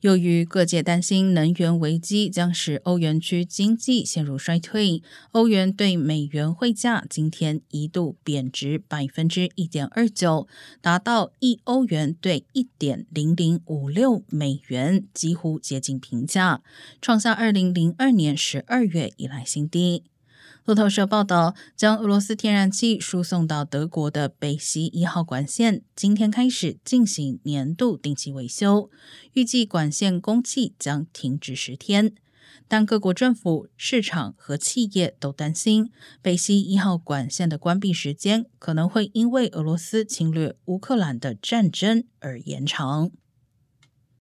由于各界担心能源危机将使欧元区经济陷入衰退，欧元对美元汇价今天一度贬值百分之一点二九，达到一欧元兑一点零零五六美元，几乎接近平价，创下二零零二年十二月以来新低。路透社报道，将俄罗斯天然气输送到德国的北溪一号管线今天开始进行年度定期维修，预计管线供气将停止十天。但各国政府、市场和企业都担心，北溪一号管线的关闭时间可能会因为俄罗斯侵略乌克兰的战争而延长。